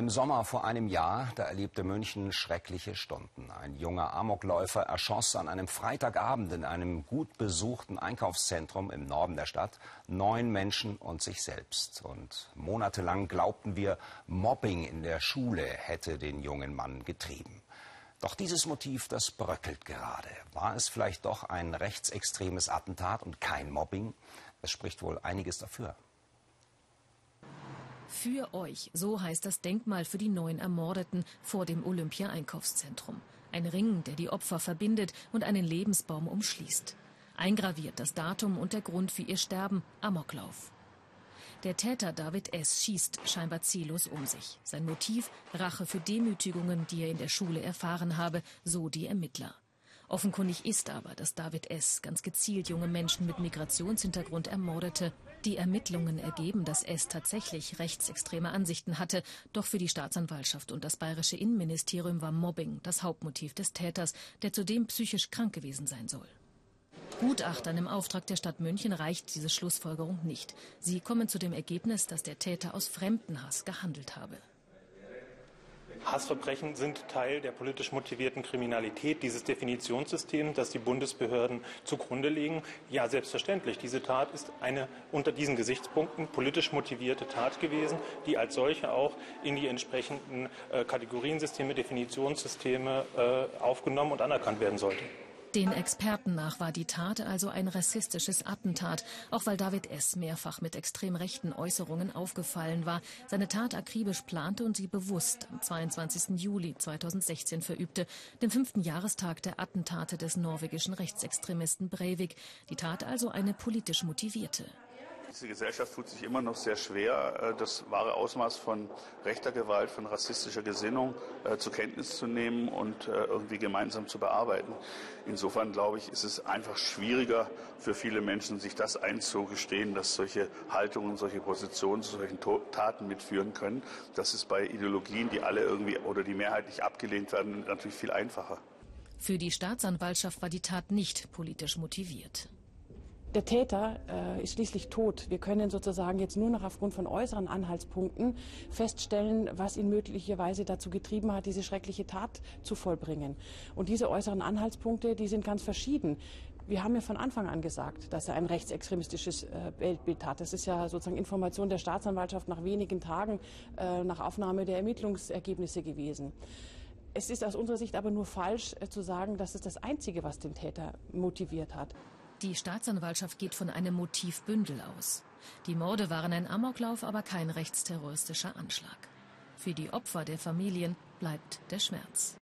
Im Sommer vor einem Jahr, da erlebte München schreckliche Stunden. Ein junger Amokläufer erschoss an einem Freitagabend in einem gut besuchten Einkaufszentrum im Norden der Stadt neun Menschen und sich selbst. Und monatelang glaubten wir, Mobbing in der Schule hätte den jungen Mann getrieben. Doch dieses Motiv, das bröckelt gerade. War es vielleicht doch ein rechtsextremes Attentat und kein Mobbing? Es spricht wohl einiges dafür. Für euch, so heißt das Denkmal für die neun Ermordeten vor dem Olympia-Einkaufszentrum. Ein Ring, der die Opfer verbindet und einen Lebensbaum umschließt. Eingraviert das Datum und der Grund für ihr Sterben, Amoklauf. Der Täter David S. schießt scheinbar ziellos um sich. Sein Motiv Rache für Demütigungen, die er in der Schule erfahren habe, so die Ermittler. Offenkundig ist aber, dass David S. ganz gezielt junge Menschen mit Migrationshintergrund ermordete. Die Ermittlungen ergeben, dass S. tatsächlich rechtsextreme Ansichten hatte. Doch für die Staatsanwaltschaft und das bayerische Innenministerium war Mobbing das Hauptmotiv des Täters, der zudem psychisch krank gewesen sein soll. Gutachtern im Auftrag der Stadt München reicht diese Schlussfolgerung nicht. Sie kommen zu dem Ergebnis, dass der Täter aus Fremdenhass gehandelt habe. Hassverbrechen sind Teil der politisch motivierten Kriminalität, dieses Definitionssystems, das die Bundesbehörden zugrunde legen. Ja, selbstverständlich. Diese Tat ist eine unter diesen Gesichtspunkten politisch motivierte Tat gewesen, die als solche auch in die entsprechenden äh, Kategoriensysteme, Definitionssysteme äh, aufgenommen und anerkannt werden sollte. Den Experten nach war die Tat also ein rassistisches Attentat, auch weil David S. mehrfach mit extrem rechten Äußerungen aufgefallen war, seine Tat akribisch plante und sie bewusst am 22. Juli 2016 verübte, dem fünften Jahrestag der Attentate des norwegischen Rechtsextremisten Breivik. Die Tat also eine politisch motivierte. Diese Gesellschaft tut sich immer noch sehr schwer, äh, das wahre Ausmaß von rechter Gewalt, von rassistischer Gesinnung äh, zur Kenntnis zu nehmen und äh, irgendwie gemeinsam zu bearbeiten. Insofern glaube ich, ist es einfach schwieriger für viele Menschen, sich das einzugestehen, dass solche Haltungen, solche Positionen zu solchen Taten mitführen können. Das ist bei Ideologien, die alle irgendwie oder die mehrheitlich abgelehnt werden, natürlich viel einfacher. Für die Staatsanwaltschaft war die Tat nicht politisch motiviert. Der Täter äh, ist schließlich tot. Wir können sozusagen jetzt nur noch aufgrund von äußeren Anhaltspunkten feststellen, was ihn möglicherweise dazu getrieben hat, diese schreckliche Tat zu vollbringen. Und diese äußeren Anhaltspunkte, die sind ganz verschieden. Wir haben ja von Anfang an gesagt, dass er ein rechtsextremistisches äh, Weltbild hat. Das ist ja sozusagen Information der Staatsanwaltschaft nach wenigen Tagen äh, nach Aufnahme der Ermittlungsergebnisse gewesen. Es ist aus unserer Sicht aber nur falsch äh, zu sagen, dass es das Einzige, was den Täter motiviert hat. Die Staatsanwaltschaft geht von einem Motivbündel aus. Die Morde waren ein Amoklauf, aber kein rechtsterroristischer Anschlag. Für die Opfer der Familien bleibt der Schmerz.